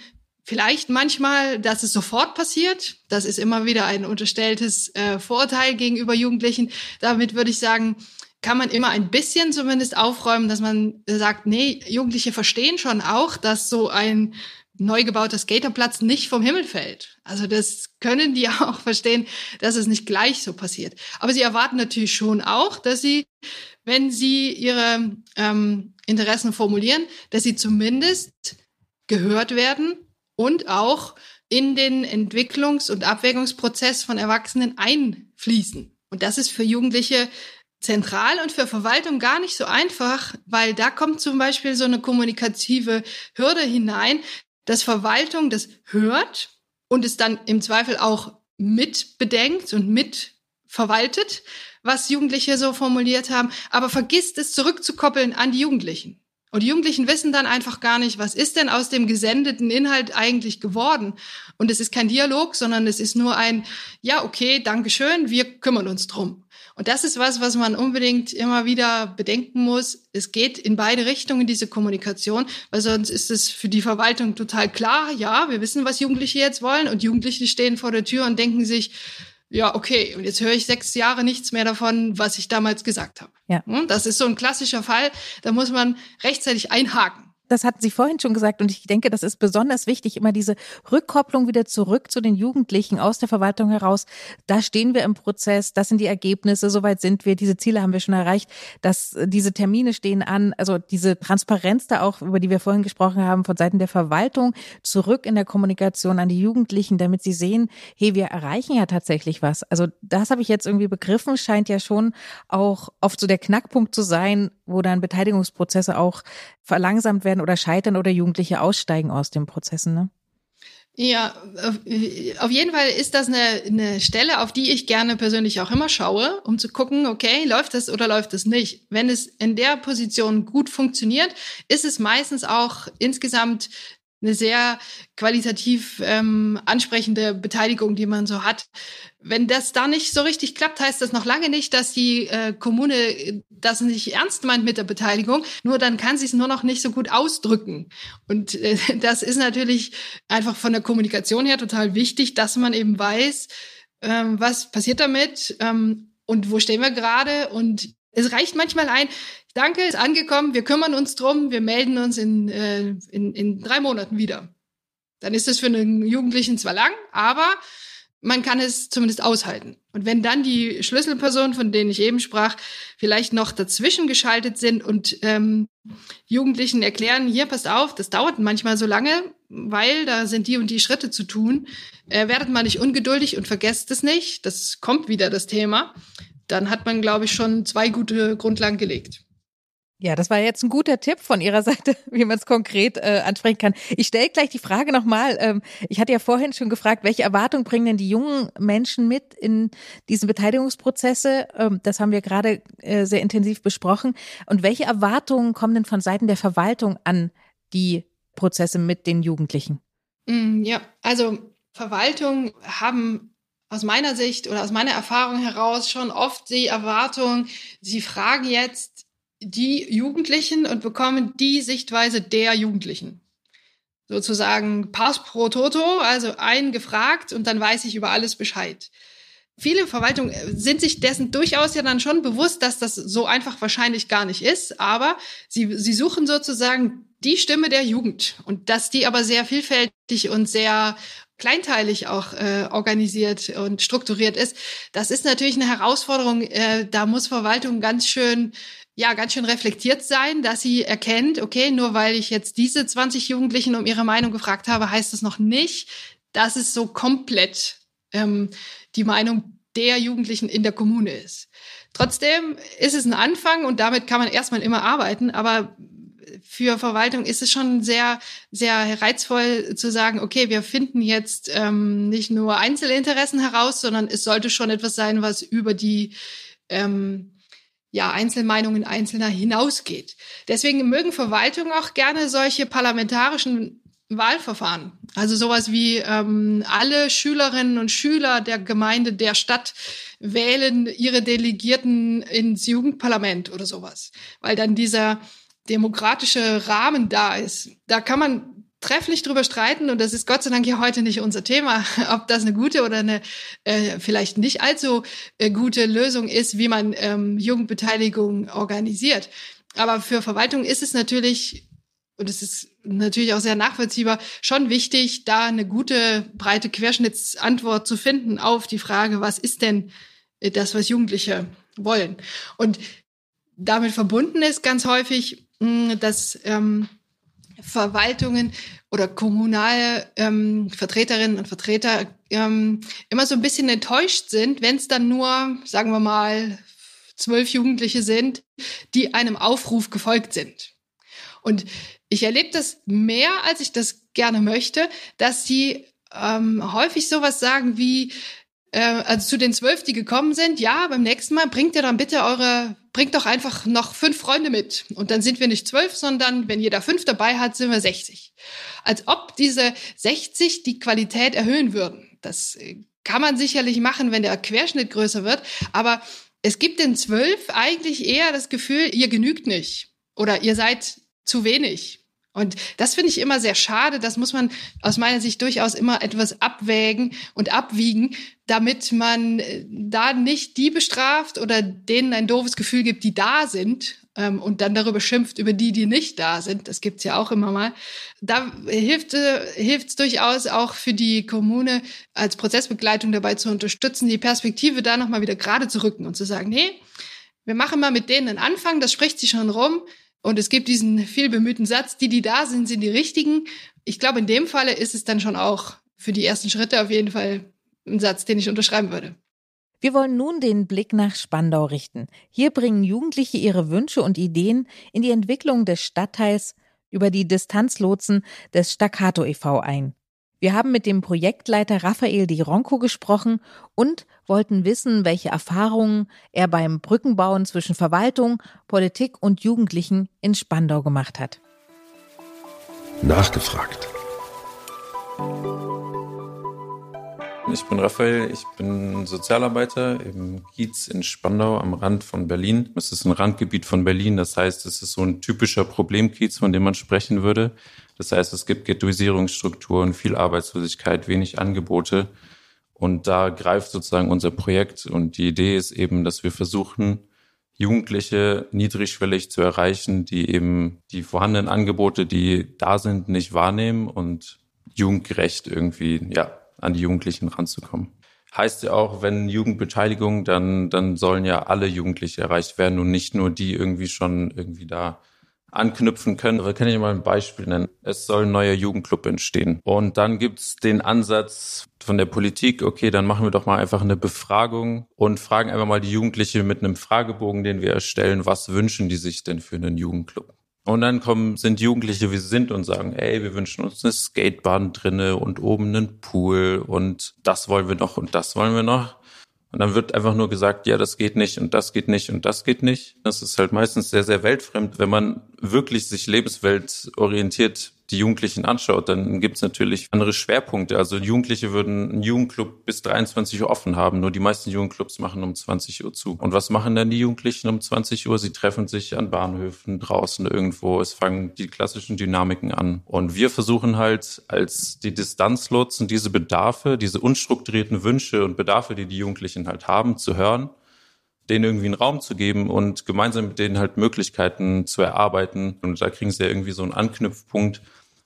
vielleicht manchmal, dass es sofort passiert. Das ist immer wieder ein unterstelltes äh, Vorurteil gegenüber Jugendlichen. Damit würde ich sagen, kann man immer ein bisschen zumindest aufräumen, dass man sagt, nee, Jugendliche verstehen schon auch, dass so ein neu gebauter Skaterplatz nicht vom Himmel fällt. Also das können die auch verstehen, dass es nicht gleich so passiert. Aber sie erwarten natürlich schon auch, dass sie, wenn sie ihre ähm, Interessen formulieren, dass sie zumindest gehört werden und auch in den Entwicklungs- und Abwägungsprozess von Erwachsenen einfließen. Und das ist für Jugendliche zentral und für Verwaltung gar nicht so einfach, weil da kommt zum Beispiel so eine kommunikative Hürde hinein, dass Verwaltung das hört und es dann im Zweifel auch mitbedenkt und mitverwaltet, was Jugendliche so formuliert haben, aber vergisst es zurückzukoppeln an die Jugendlichen. Und die Jugendlichen wissen dann einfach gar nicht, was ist denn aus dem gesendeten Inhalt eigentlich geworden. Und es ist kein Dialog, sondern es ist nur ein, ja, okay, Dankeschön, wir kümmern uns drum. Und das ist was, was man unbedingt immer wieder bedenken muss. Es geht in beide Richtungen, diese Kommunikation, weil sonst ist es für die Verwaltung total klar, ja, wir wissen, was Jugendliche jetzt wollen und Jugendliche stehen vor der Tür und denken sich, ja, okay, und jetzt höre ich sechs Jahre nichts mehr davon, was ich damals gesagt habe. Ja. Hm, das ist so ein klassischer Fall, da muss man rechtzeitig einhaken das hatten Sie vorhin schon gesagt und ich denke, das ist besonders wichtig, immer diese Rückkopplung wieder zurück zu den Jugendlichen aus der Verwaltung heraus. Da stehen wir im Prozess, das sind die Ergebnisse, soweit sind wir, diese Ziele haben wir schon erreicht, dass diese Termine stehen an, also diese Transparenz da auch, über die wir vorhin gesprochen haben, von Seiten der Verwaltung zurück in der Kommunikation an die Jugendlichen, damit sie sehen, hey, wir erreichen ja tatsächlich was. Also das habe ich jetzt irgendwie begriffen, scheint ja schon auch oft so der Knackpunkt zu sein, wo dann Beteiligungsprozesse auch verlangsamt werden oder scheitern oder Jugendliche aussteigen aus den Prozessen. Ne? Ja, auf jeden Fall ist das eine, eine Stelle, auf die ich gerne persönlich auch immer schaue, um zu gucken, okay, läuft das oder läuft das nicht. Wenn es in der Position gut funktioniert, ist es meistens auch insgesamt eine sehr qualitativ ähm, ansprechende Beteiligung, die man so hat. Wenn das da nicht so richtig klappt, heißt das noch lange nicht, dass die äh, Kommune das nicht ernst meint mit der Beteiligung. Nur dann kann sie es nur noch nicht so gut ausdrücken. Und äh, das ist natürlich einfach von der Kommunikation her total wichtig, dass man eben weiß, ähm, was passiert damit ähm, und wo stehen wir gerade und es reicht manchmal ein, danke, ist angekommen, wir kümmern uns drum, wir melden uns in, äh, in, in drei Monaten wieder. Dann ist es für einen Jugendlichen zwar lang, aber man kann es zumindest aushalten. Und wenn dann die Schlüsselpersonen, von denen ich eben sprach, vielleicht noch dazwischen geschaltet sind und ähm, Jugendlichen erklären, hier passt auf, das dauert manchmal so lange, weil da sind die und die Schritte zu tun, äh, werdet mal nicht ungeduldig und vergesst es nicht, das kommt wieder das Thema, dann hat man, glaube ich, schon zwei gute Grundlagen gelegt. Ja, das war jetzt ein guter Tipp von Ihrer Seite, wie man es konkret äh, ansprechen kann. Ich stelle gleich die Frage nochmal. Ähm, ich hatte ja vorhin schon gefragt, welche Erwartungen bringen denn die jungen Menschen mit in diese Beteiligungsprozesse? Ähm, das haben wir gerade äh, sehr intensiv besprochen. Und welche Erwartungen kommen denn von Seiten der Verwaltung an die Prozesse mit den Jugendlichen? Mm, ja, also Verwaltungen haben aus meiner Sicht oder aus meiner Erfahrung heraus schon oft die Erwartung, sie fragen jetzt die Jugendlichen und bekommen die Sichtweise der Jugendlichen. Sozusagen Pass pro Toto, also ein gefragt und dann weiß ich über alles Bescheid. Viele Verwaltungen sind sich dessen durchaus ja dann schon bewusst, dass das so einfach wahrscheinlich gar nicht ist, aber sie, sie suchen sozusagen die Stimme der Jugend und dass die aber sehr vielfältig und sehr kleinteilig auch äh, organisiert und strukturiert ist, das ist natürlich eine Herausforderung. Äh, da muss Verwaltung ganz schön ja ganz schön reflektiert sein, dass sie erkennt, okay, nur weil ich jetzt diese 20 Jugendlichen um ihre Meinung gefragt habe, heißt das noch nicht, dass es so komplett ähm, die Meinung der Jugendlichen in der Kommune ist. Trotzdem ist es ein Anfang und damit kann man erstmal immer arbeiten, aber für Verwaltung ist es schon sehr, sehr reizvoll zu sagen, okay, wir finden jetzt ähm, nicht nur Einzelinteressen heraus, sondern es sollte schon etwas sein, was über die ähm, ja, Einzelmeinungen Einzelner hinausgeht. Deswegen mögen Verwaltungen auch gerne solche parlamentarischen Wahlverfahren. Also sowas wie ähm, alle Schülerinnen und Schüler der Gemeinde der Stadt wählen ihre Delegierten ins Jugendparlament oder sowas. Weil dann dieser demokratische Rahmen da ist. Da kann man trefflich drüber streiten und das ist Gott sei Dank ja heute nicht unser Thema, ob das eine gute oder eine äh, vielleicht nicht allzu äh, gute Lösung ist, wie man ähm, Jugendbeteiligung organisiert. Aber für Verwaltung ist es natürlich und es ist natürlich auch sehr nachvollziehbar, schon wichtig, da eine gute, breite Querschnittsantwort zu finden auf die Frage, was ist denn äh, das, was Jugendliche wollen? Und damit verbunden ist ganz häufig, dass ähm, Verwaltungen oder kommunale ähm, Vertreterinnen und Vertreter ähm, immer so ein bisschen enttäuscht sind, wenn es dann nur, sagen wir mal, zwölf Jugendliche sind, die einem Aufruf gefolgt sind. Und ich erlebe das mehr, als ich das gerne möchte, dass sie ähm, häufig sowas sagen wie, äh, also zu den zwölf, die gekommen sind, ja, beim nächsten Mal bringt ihr dann bitte eure, bringt doch einfach noch fünf Freunde mit. Und dann sind wir nicht zwölf, sondern wenn jeder fünf dabei hat, sind wir 60. Als ob diese 60 die Qualität erhöhen würden. Das äh, kann man sicherlich machen, wenn der Querschnitt größer wird. Aber es gibt den zwölf eigentlich eher das Gefühl, ihr genügt nicht. Oder ihr seid zu wenig. Und das finde ich immer sehr schade. Das muss man aus meiner Sicht durchaus immer etwas abwägen und abwiegen, damit man äh, da nicht die bestraft oder denen ein doofes Gefühl gibt, die da sind ähm, und dann darüber schimpft über die, die nicht da sind. Das gibt's ja auch immer mal. Da hilft äh, hilft's durchaus auch für die Kommune als Prozessbegleitung dabei zu unterstützen, die Perspektive da nochmal wieder gerade zu rücken und zu sagen, nee, wir machen mal mit denen einen Anfang, das spricht sich schon rum. Und es gibt diesen viel bemühten Satz, die, die da sind, sind die richtigen. Ich glaube, in dem Falle ist es dann schon auch für die ersten Schritte auf jeden Fall ein Satz, den ich unterschreiben würde. Wir wollen nun den Blick nach Spandau richten. Hier bringen Jugendliche ihre Wünsche und Ideen in die Entwicklung des Stadtteils über die Distanzlotsen des Staccato e.V. ein. Wir haben mit dem Projektleiter Raphael Di Ronco gesprochen und wollten wissen, welche Erfahrungen er beim Brückenbauen zwischen Verwaltung, Politik und Jugendlichen in Spandau gemacht hat. Nachgefragt. Ich bin Raphael, ich bin Sozialarbeiter im Kiez in Spandau am Rand von Berlin. Es ist ein Randgebiet von Berlin, das heißt, es ist so ein typischer Problemkiez, von dem man sprechen würde. Das heißt, es gibt Ghettoisierungsstrukturen, viel Arbeitslosigkeit, wenig Angebote. Und da greift sozusagen unser Projekt. Und die Idee ist eben, dass wir versuchen, Jugendliche niedrigschwellig zu erreichen, die eben die vorhandenen Angebote, die da sind, nicht wahrnehmen und jugendgerecht irgendwie, ja, an die Jugendlichen ranzukommen. Heißt ja auch, wenn Jugendbeteiligung, dann, dann sollen ja alle Jugendliche erreicht werden und nicht nur die irgendwie schon irgendwie da anknüpfen können. Da kann ich mal ein Beispiel nennen. Es soll ein neuer Jugendclub entstehen. Und dann gibt's den Ansatz von der Politik, okay, dann machen wir doch mal einfach eine Befragung und fragen einfach mal die Jugendliche mit einem Fragebogen, den wir erstellen, was wünschen die sich denn für einen Jugendclub? Und dann kommen, sind Jugendliche, wie sie sind und sagen, ey, wir wünschen uns eine Skatebahn drinne und oben einen Pool und das wollen wir noch und das wollen wir noch. Und dann wird einfach nur gesagt, ja, das geht nicht und das geht nicht und das geht nicht. Das ist halt meistens sehr, sehr weltfremd. Wenn man wirklich sich lebensweltorientiert die Jugendlichen anschaut, dann gibt es natürlich andere Schwerpunkte. Also Jugendliche würden einen Jugendclub bis 23 Uhr offen haben, nur die meisten Jugendclubs machen um 20 Uhr zu. Und was machen dann die Jugendlichen um 20 Uhr? Sie treffen sich an Bahnhöfen, draußen irgendwo. Es fangen die klassischen Dynamiken an. Und wir versuchen halt als die Distanzlotsen diese Bedarfe, diese unstrukturierten Wünsche und Bedarfe, die die Jugendlichen halt haben, zu hören denen irgendwie einen Raum zu geben und gemeinsam mit denen halt Möglichkeiten zu erarbeiten. Und da kriegen sie ja irgendwie so einen Anknüpfpunkt,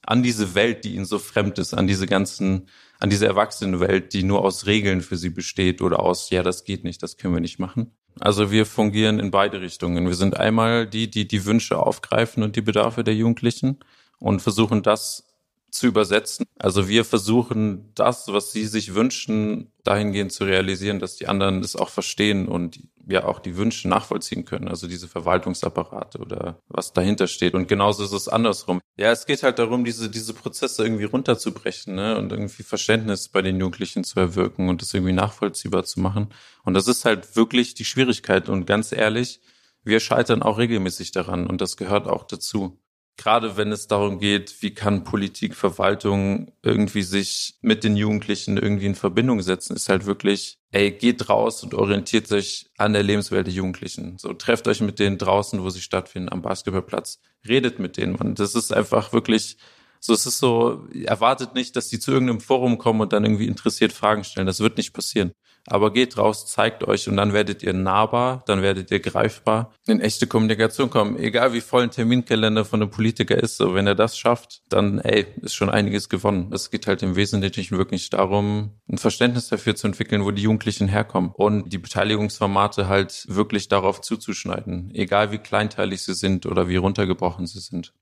an diese Welt, die ihnen so fremd ist, an diese ganzen, an diese Erwachsenenwelt, die nur aus Regeln für sie besteht oder aus, ja, das geht nicht, das können wir nicht machen. Also wir fungieren in beide Richtungen. Wir sind einmal die, die die Wünsche aufgreifen und die Bedarfe der Jugendlichen und versuchen das zu übersetzen. Also wir versuchen das, was sie sich wünschen, dahingehend zu realisieren, dass die anderen es auch verstehen und ja auch die Wünsche nachvollziehen können. Also diese Verwaltungsapparate oder was dahinter steht. Und genauso ist es andersrum. Ja, es geht halt darum, diese, diese Prozesse irgendwie runterzubrechen ne? und irgendwie Verständnis bei den Jugendlichen zu erwirken und das irgendwie nachvollziehbar zu machen. Und das ist halt wirklich die Schwierigkeit. Und ganz ehrlich, wir scheitern auch regelmäßig daran und das gehört auch dazu gerade wenn es darum geht, wie kann Politik, Verwaltung irgendwie sich mit den Jugendlichen irgendwie in Verbindung setzen, ist halt wirklich, ey, geht raus und orientiert sich an der Lebenswelt der Jugendlichen. So, trefft euch mit denen draußen, wo sie stattfinden, am Basketballplatz, redet mit denen. Und das ist einfach wirklich, so, es ist so, erwartet nicht, dass die zu irgendeinem Forum kommen und dann irgendwie interessiert Fragen stellen. Das wird nicht passieren. Aber geht raus, zeigt euch und dann werdet ihr nahbar, dann werdet ihr greifbar, in echte Kommunikation kommen. Egal wie voll ein Terminkalender von einem Politiker ist, so wenn er das schafft, dann ey, ist schon einiges gewonnen. Es geht halt im Wesentlichen wirklich darum, ein Verständnis dafür zu entwickeln, wo die Jugendlichen herkommen und die Beteiligungsformate halt wirklich darauf zuzuschneiden, egal wie kleinteilig sie sind oder wie runtergebrochen sie sind.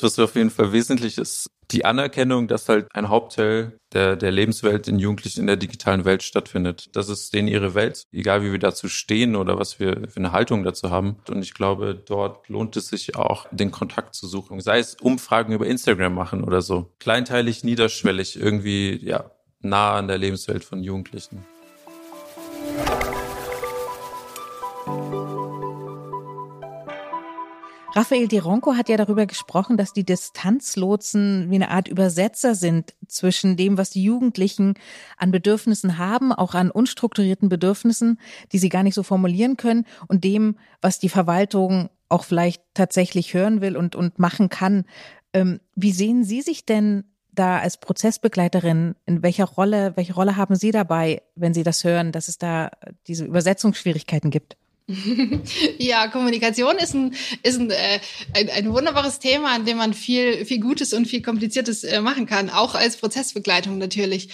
Was auf jeden Fall wesentlich ist, die Anerkennung, dass halt ein Hauptteil der, der Lebenswelt in Jugendlichen in der digitalen Welt stattfindet. Das ist denen ihre Welt, egal wie wir dazu stehen oder was wir für eine Haltung dazu haben. Und ich glaube, dort lohnt es sich auch, den Kontakt zu suchen. Sei es Umfragen über Instagram machen oder so. Kleinteilig, niederschwellig, irgendwie, ja, nah an der Lebenswelt von Jugendlichen. Raphael Di Ronco hat ja darüber gesprochen, dass die Distanzlotsen wie eine Art Übersetzer sind zwischen dem, was die Jugendlichen an Bedürfnissen haben, auch an unstrukturierten Bedürfnissen, die sie gar nicht so formulieren können, und dem, was die Verwaltung auch vielleicht tatsächlich hören will und, und machen kann. Ähm, wie sehen Sie sich denn da als Prozessbegleiterin, in welcher Rolle, welche Rolle haben Sie dabei, wenn Sie das hören, dass es da diese Übersetzungsschwierigkeiten gibt? ja, Kommunikation ist ein, ist ein, äh, ein, ein, wunderbares Thema, an dem man viel, viel Gutes und viel Kompliziertes äh, machen kann, auch als Prozessbegleitung natürlich.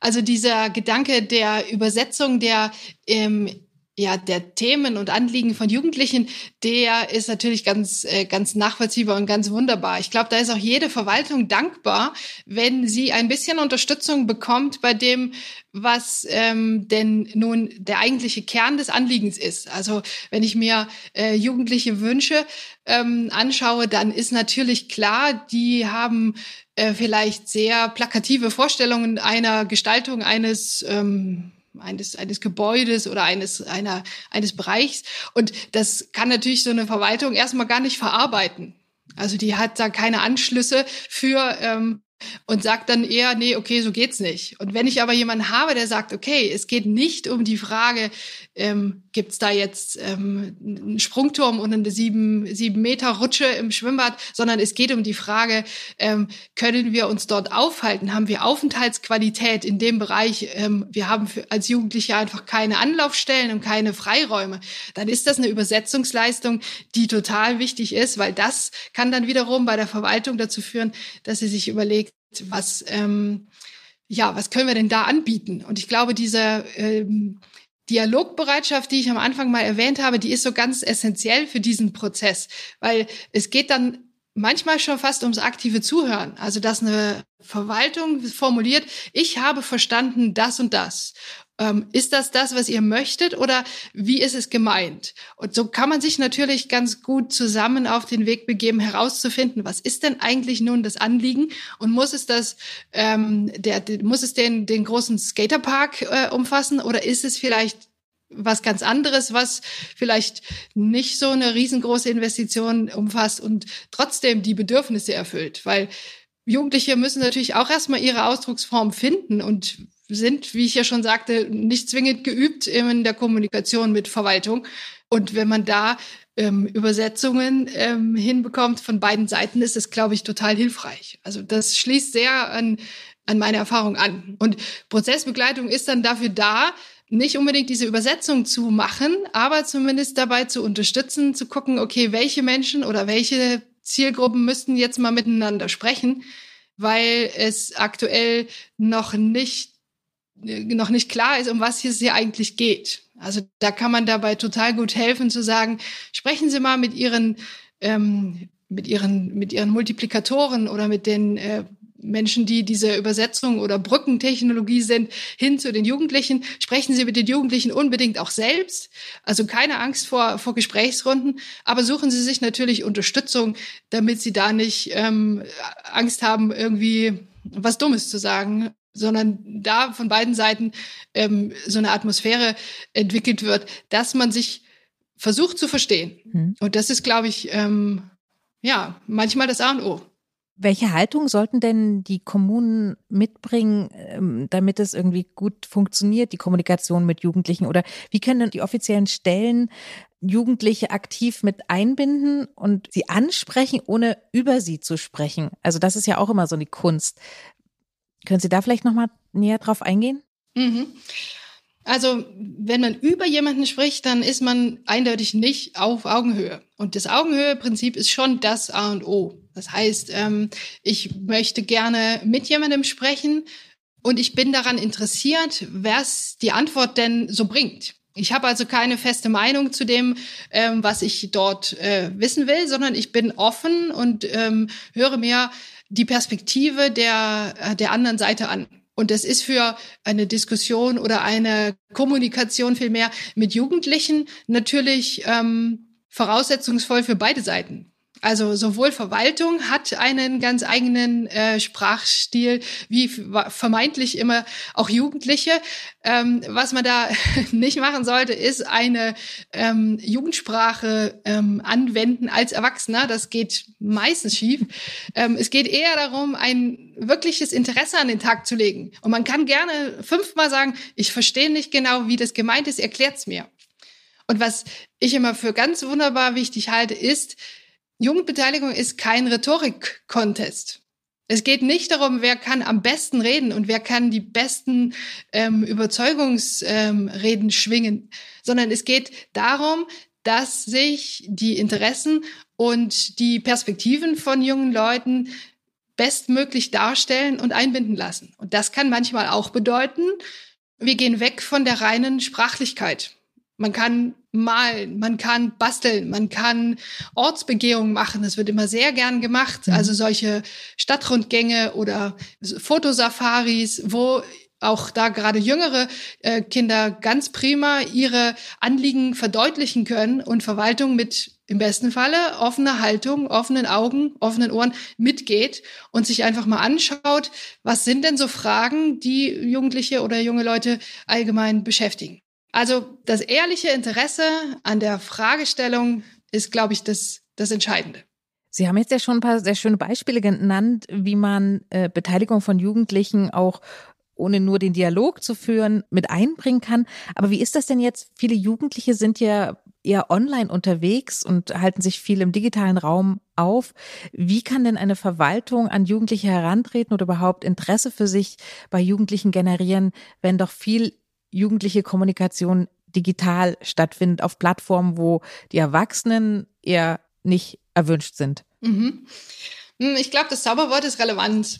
Also dieser Gedanke der Übersetzung, der ähm, ja, der Themen und Anliegen von Jugendlichen, der ist natürlich ganz, äh, ganz nachvollziehbar und ganz wunderbar. Ich glaube, da ist auch jede Verwaltung dankbar, wenn sie ein bisschen Unterstützung bekommt bei dem, was ähm, denn nun der eigentliche Kern des Anliegens ist. Also wenn ich mir äh, jugendliche Wünsche ähm, anschaue, dann ist natürlich klar, die haben äh, vielleicht sehr plakative Vorstellungen einer Gestaltung eines ähm, eines, eines Gebäudes oder eines, einer, eines Bereichs. Und das kann natürlich so eine Verwaltung erstmal gar nicht verarbeiten. Also die hat da keine Anschlüsse für ähm, und sagt dann eher, nee, okay, so geht's nicht. Und wenn ich aber jemanden habe, der sagt, okay, es geht nicht um die Frage, ähm, gibt's da jetzt ähm, einen Sprungturm und eine sieben, sieben Meter Rutsche im Schwimmbad, sondern es geht um die Frage, ähm, können wir uns dort aufhalten? Haben wir Aufenthaltsqualität in dem Bereich? Ähm, wir haben für, als Jugendliche einfach keine Anlaufstellen und keine Freiräume. Dann ist das eine Übersetzungsleistung, die total wichtig ist, weil das kann dann wiederum bei der Verwaltung dazu führen, dass sie sich überlegt, was, ähm, ja, was können wir denn da anbieten? Und ich glaube, diese ähm, Dialogbereitschaft, die ich am Anfang mal erwähnt habe, die ist so ganz essentiell für diesen Prozess, weil es geht dann manchmal schon fast ums aktive Zuhören. Also, dass eine Verwaltung formuliert, ich habe verstanden das und das. Ähm, ist das das, was ihr möchtet oder wie ist es gemeint? Und so kann man sich natürlich ganz gut zusammen auf den Weg begeben, herauszufinden, was ist denn eigentlich nun das Anliegen und muss es das, ähm, der, muss es den, den großen Skaterpark äh, umfassen oder ist es vielleicht was ganz anderes, was vielleicht nicht so eine riesengroße Investition umfasst und trotzdem die Bedürfnisse erfüllt, weil Jugendliche müssen natürlich auch erstmal ihre Ausdrucksform finden und sind, wie ich ja schon sagte, nicht zwingend geübt in der Kommunikation mit Verwaltung. Und wenn man da ähm, Übersetzungen ähm, hinbekommt von beiden Seiten, ist das, glaube ich, total hilfreich. Also das schließt sehr an, an meine Erfahrung an. Und Prozessbegleitung ist dann dafür da, nicht unbedingt diese Übersetzung zu machen, aber zumindest dabei zu unterstützen, zu gucken, okay, welche Menschen oder welche Zielgruppen müssten jetzt mal miteinander sprechen, weil es aktuell noch nicht noch nicht klar ist, um was es hier eigentlich geht. Also da kann man dabei total gut helfen zu sagen, sprechen Sie mal mit Ihren ähm, mit ihren mit ihren Multiplikatoren oder mit den äh, Menschen, die diese Übersetzung oder Brückentechnologie sind, hin zu den Jugendlichen. Sprechen Sie mit den Jugendlichen unbedingt auch selbst. Also keine Angst vor, vor Gesprächsrunden, aber suchen Sie sich natürlich Unterstützung, damit Sie da nicht ähm, Angst haben, irgendwie was Dummes zu sagen sondern da von beiden Seiten ähm, so eine Atmosphäre entwickelt wird, dass man sich versucht zu verstehen. Mhm. Und das ist, glaube ich, ähm, ja, manchmal das A und O. Welche Haltung sollten denn die Kommunen mitbringen, ähm, damit es irgendwie gut funktioniert, die Kommunikation mit Jugendlichen? Oder wie können die offiziellen Stellen Jugendliche aktiv mit einbinden und sie ansprechen, ohne über sie zu sprechen? Also das ist ja auch immer so eine Kunst. Können Sie da vielleicht nochmal näher drauf eingehen? Mhm. Also, wenn man über jemanden spricht, dann ist man eindeutig nicht auf Augenhöhe. Und das Augenhöhe-Prinzip ist schon das A und O. Das heißt, ähm, ich möchte gerne mit jemandem sprechen und ich bin daran interessiert, was die Antwort denn so bringt. Ich habe also keine feste Meinung zu dem, ähm, was ich dort äh, wissen will, sondern ich bin offen und ähm, höre mir die Perspektive der, äh, der anderen Seite an. Und das ist für eine Diskussion oder eine Kommunikation vielmehr mit Jugendlichen natürlich ähm, voraussetzungsvoll für beide Seiten. Also sowohl Verwaltung hat einen ganz eigenen äh, Sprachstil, wie vermeintlich immer auch Jugendliche. Ähm, was man da nicht machen sollte, ist eine ähm, Jugendsprache ähm, anwenden als Erwachsener. Das geht meistens schief. Ähm, es geht eher darum, ein wirkliches Interesse an den Tag zu legen. Und man kann gerne fünfmal sagen, ich verstehe nicht genau, wie das gemeint ist, erklärt's mir. Und was ich immer für ganz wunderbar wichtig halte, ist, Jugendbeteiligung ist kein Rhetorik-Contest. Es geht nicht darum, wer kann am besten reden und wer kann die besten ähm, Überzeugungsreden ähm, schwingen, sondern es geht darum, dass sich die Interessen und die Perspektiven von jungen Leuten bestmöglich darstellen und einbinden lassen. Und das kann manchmal auch bedeuten, wir gehen weg von der reinen Sprachlichkeit. Man kann malen, man kann basteln, man kann Ortsbegehungen machen. Das wird immer sehr gern gemacht. Mhm. Also solche Stadtrundgänge oder Fotosafaris, wo auch da gerade jüngere äh, Kinder ganz prima ihre Anliegen verdeutlichen können und Verwaltung mit im besten Falle offener Haltung, offenen Augen, offenen Ohren mitgeht und sich einfach mal anschaut, was sind denn so Fragen, die Jugendliche oder junge Leute allgemein beschäftigen. Also das ehrliche Interesse an der Fragestellung ist, glaube ich, das, das Entscheidende. Sie haben jetzt ja schon ein paar sehr schöne Beispiele genannt, wie man äh, Beteiligung von Jugendlichen auch ohne nur den Dialog zu führen, mit einbringen kann. Aber wie ist das denn jetzt? Viele Jugendliche sind ja eher online unterwegs und halten sich viel im digitalen Raum auf. Wie kann denn eine Verwaltung an Jugendliche herantreten oder überhaupt Interesse für sich bei Jugendlichen generieren, wenn doch viel jugendliche Kommunikation digital stattfindet auf Plattformen, wo die Erwachsenen eher nicht erwünscht sind? Mhm. Hm, ich glaube, das Zauberwort ist Relevanz.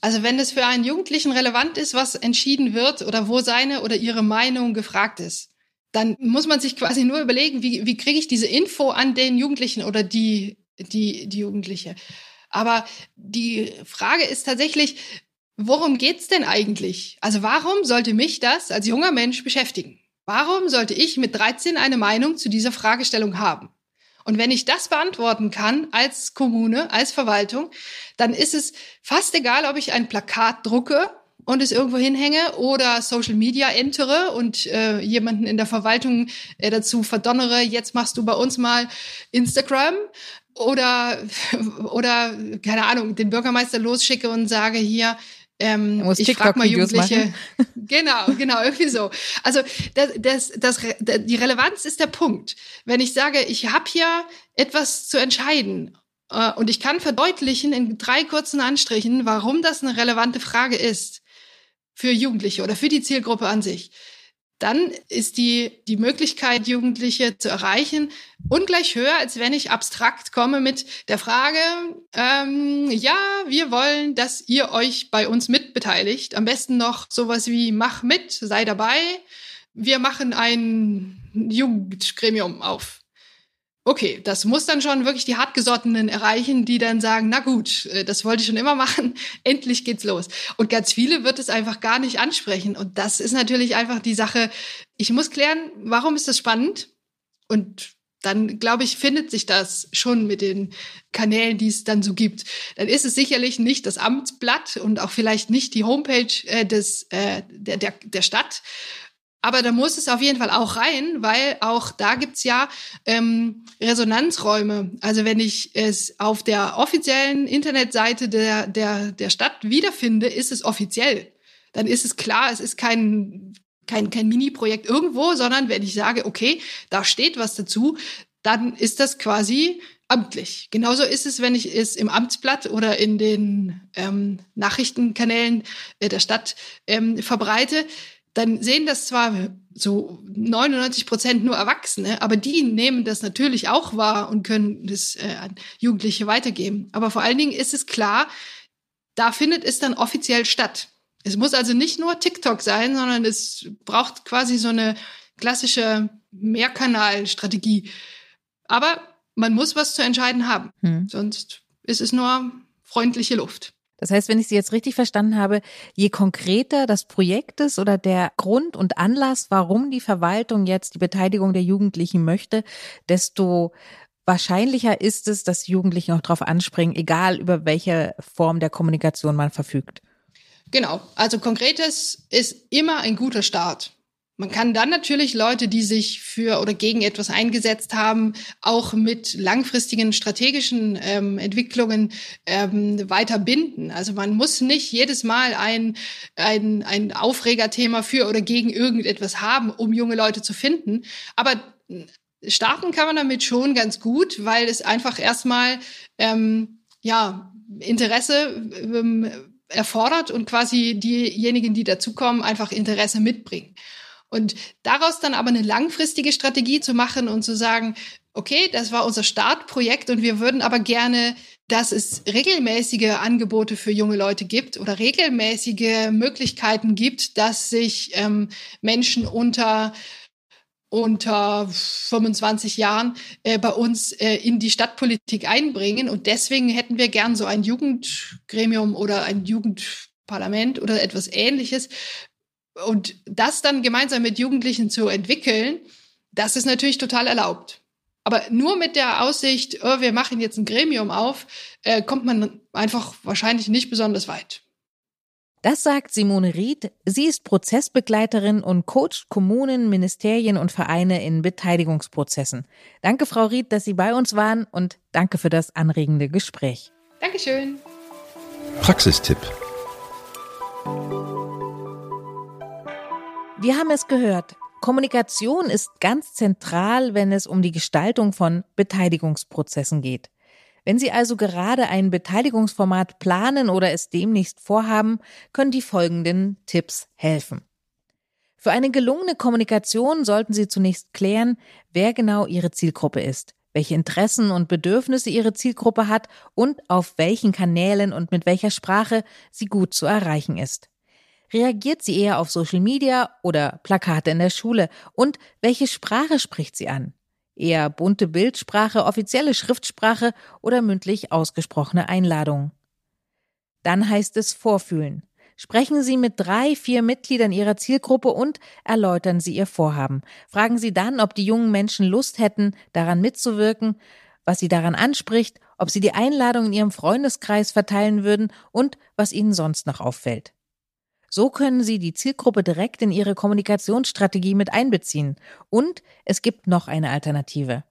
Also wenn es für einen Jugendlichen relevant ist, was entschieden wird oder wo seine oder ihre Meinung gefragt ist, dann muss man sich quasi nur überlegen, wie, wie kriege ich diese Info an den Jugendlichen oder die, die, die Jugendliche. Aber die Frage ist tatsächlich, worum geht's denn eigentlich? Also warum sollte mich das als junger Mensch beschäftigen? Warum sollte ich mit 13 eine Meinung zu dieser Fragestellung haben? Und wenn ich das beantworten kann als Kommune, als Verwaltung, dann ist es fast egal, ob ich ein Plakat drucke und es irgendwo hinhänge oder Social Media entere und äh, jemanden in der Verwaltung äh, dazu verdonnere, jetzt machst du bei uns mal Instagram oder oder keine Ahnung, den Bürgermeister losschicke und sage hier, ähm, ich frage mal Jugendliche. genau, genau, irgendwie so. Also das, das, das, die Relevanz ist der Punkt. Wenn ich sage, ich habe hier etwas zu entscheiden äh, und ich kann verdeutlichen in drei kurzen Anstrichen, warum das eine relevante Frage ist für Jugendliche oder für die Zielgruppe an sich, dann ist die, die Möglichkeit, Jugendliche zu erreichen, ungleich höher, als wenn ich abstrakt komme mit der Frage, ähm, ja, wir wollen, dass ihr euch bei uns mitbeteiligt. Am besten noch sowas wie mach mit, sei dabei. Wir machen ein Jugendgremium auf. Okay, das muss dann schon wirklich die Hartgesottenen erreichen, die dann sagen, na gut, äh, das wollte ich schon immer machen, endlich geht's los. Und ganz viele wird es einfach gar nicht ansprechen. Und das ist natürlich einfach die Sache. Ich muss klären, warum ist das spannend? Und dann, glaube ich, findet sich das schon mit den Kanälen, die es dann so gibt. Dann ist es sicherlich nicht das Amtsblatt und auch vielleicht nicht die Homepage äh, des, äh, der, der, der Stadt, aber da muss es auf jeden Fall auch rein, weil auch da gibt's ja ähm, Resonanzräume. Also wenn ich es auf der offiziellen Internetseite der, der, der Stadt wiederfinde, ist es offiziell. Dann ist es klar, es ist kein, kein, kein Mini-Projekt irgendwo, sondern wenn ich sage, okay, da steht was dazu, dann ist das quasi amtlich. Genauso ist es, wenn ich es im Amtsblatt oder in den ähm, Nachrichtenkanälen äh, der Stadt ähm, verbreite dann sehen das zwar so 99 Prozent nur Erwachsene, aber die nehmen das natürlich auch wahr und können das äh, an Jugendliche weitergeben. Aber vor allen Dingen ist es klar, da findet es dann offiziell statt. Es muss also nicht nur TikTok sein, sondern es braucht quasi so eine klassische Mehrkanalstrategie. Aber man muss was zu entscheiden haben, hm. sonst ist es nur freundliche Luft. Das heißt, wenn ich Sie jetzt richtig verstanden habe, je konkreter das Projekt ist oder der Grund und Anlass, warum die Verwaltung jetzt die Beteiligung der Jugendlichen möchte, desto wahrscheinlicher ist es, dass Jugendliche noch darauf anspringen, egal über welche Form der Kommunikation man verfügt. Genau, also konkretes ist immer ein guter Start. Man kann dann natürlich Leute, die sich für oder gegen etwas eingesetzt haben, auch mit langfristigen strategischen ähm, Entwicklungen ähm, weiter binden. Also man muss nicht jedes Mal ein, ein, ein Aufregerthema für oder gegen irgendetwas haben, um junge Leute zu finden. Aber starten kann man damit schon ganz gut, weil es einfach erstmal ähm, ja Interesse ähm, erfordert und quasi diejenigen, die dazukommen, einfach Interesse mitbringen. Und daraus dann aber eine langfristige Strategie zu machen und zu sagen, okay, das war unser Startprojekt und wir würden aber gerne, dass es regelmäßige Angebote für junge Leute gibt oder regelmäßige Möglichkeiten gibt, dass sich ähm, Menschen unter unter 25 Jahren äh, bei uns äh, in die Stadtpolitik einbringen. Und deswegen hätten wir gern so ein Jugendgremium oder ein Jugendparlament oder etwas ähnliches. Und das dann gemeinsam mit Jugendlichen zu entwickeln, das ist natürlich total erlaubt. Aber nur mit der Aussicht, oh, wir machen jetzt ein Gremium auf, äh, kommt man einfach wahrscheinlich nicht besonders weit. Das sagt Simone Ried. Sie ist Prozessbegleiterin und coacht Kommunen, Ministerien und Vereine in Beteiligungsprozessen. Danke, Frau Ried, dass Sie bei uns waren und danke für das anregende Gespräch. Dankeschön. Praxistipp. Wir haben es gehört. Kommunikation ist ganz zentral, wenn es um die Gestaltung von Beteiligungsprozessen geht. Wenn Sie also gerade ein Beteiligungsformat planen oder es demnächst vorhaben, können die folgenden Tipps helfen. Für eine gelungene Kommunikation sollten Sie zunächst klären, wer genau Ihre Zielgruppe ist, welche Interessen und Bedürfnisse Ihre Zielgruppe hat und auf welchen Kanälen und mit welcher Sprache sie gut zu erreichen ist. Reagiert sie eher auf Social Media oder Plakate in der Schule? Und welche Sprache spricht sie an? Eher bunte Bildsprache, offizielle Schriftsprache oder mündlich ausgesprochene Einladungen. Dann heißt es Vorfühlen. Sprechen Sie mit drei, vier Mitgliedern Ihrer Zielgruppe und erläutern Sie Ihr Vorhaben. Fragen Sie dann, ob die jungen Menschen Lust hätten, daran mitzuwirken, was Sie daran anspricht, ob Sie die Einladung in Ihrem Freundeskreis verteilen würden und was Ihnen sonst noch auffällt. So können Sie die Zielgruppe direkt in Ihre Kommunikationsstrategie mit einbeziehen. Und es gibt noch eine Alternative.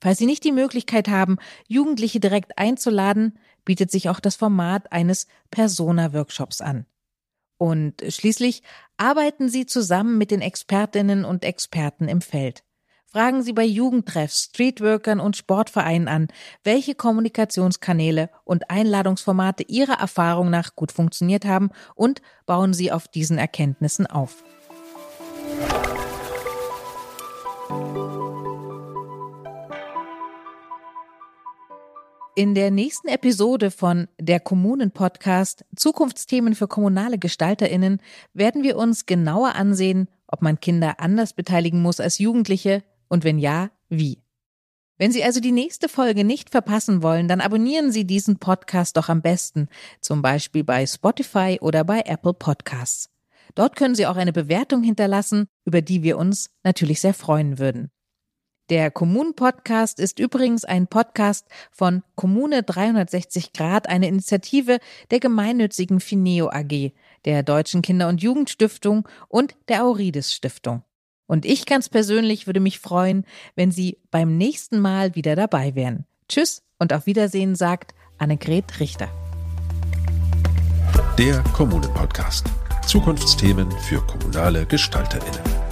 Falls Sie nicht die Möglichkeit haben, Jugendliche direkt einzuladen, bietet sich auch das Format eines Persona-Workshops an. Und schließlich arbeiten Sie zusammen mit den Expertinnen und Experten im Feld. Fragen Sie bei Jugendtreffs, Streetworkern und Sportvereinen an, welche Kommunikationskanäle und Einladungsformate Ihrer Erfahrung nach gut funktioniert haben und bauen Sie auf diesen Erkenntnissen auf. In der nächsten Episode von der Kommunen-Podcast Zukunftsthemen für kommunale GestalterInnen werden wir uns genauer ansehen, ob man Kinder anders beteiligen muss als Jugendliche und wenn ja, wie? Wenn Sie also die nächste Folge nicht verpassen wollen, dann abonnieren Sie diesen Podcast doch am besten, zum Beispiel bei Spotify oder bei Apple Podcasts. Dort können Sie auch eine Bewertung hinterlassen, über die wir uns natürlich sehr freuen würden. Der Kommunen-Podcast ist übrigens ein Podcast von Kommune 360 Grad, eine Initiative der gemeinnützigen Fineo AG, der Deutschen Kinder- und Jugendstiftung und der Aurides Stiftung. Und ich ganz persönlich würde mich freuen, wenn Sie beim nächsten Mal wieder dabei wären. Tschüss und auf Wiedersehen sagt Annegret Richter. Der Kommunen-Podcast. Zukunftsthemen für kommunale GestalterInnen.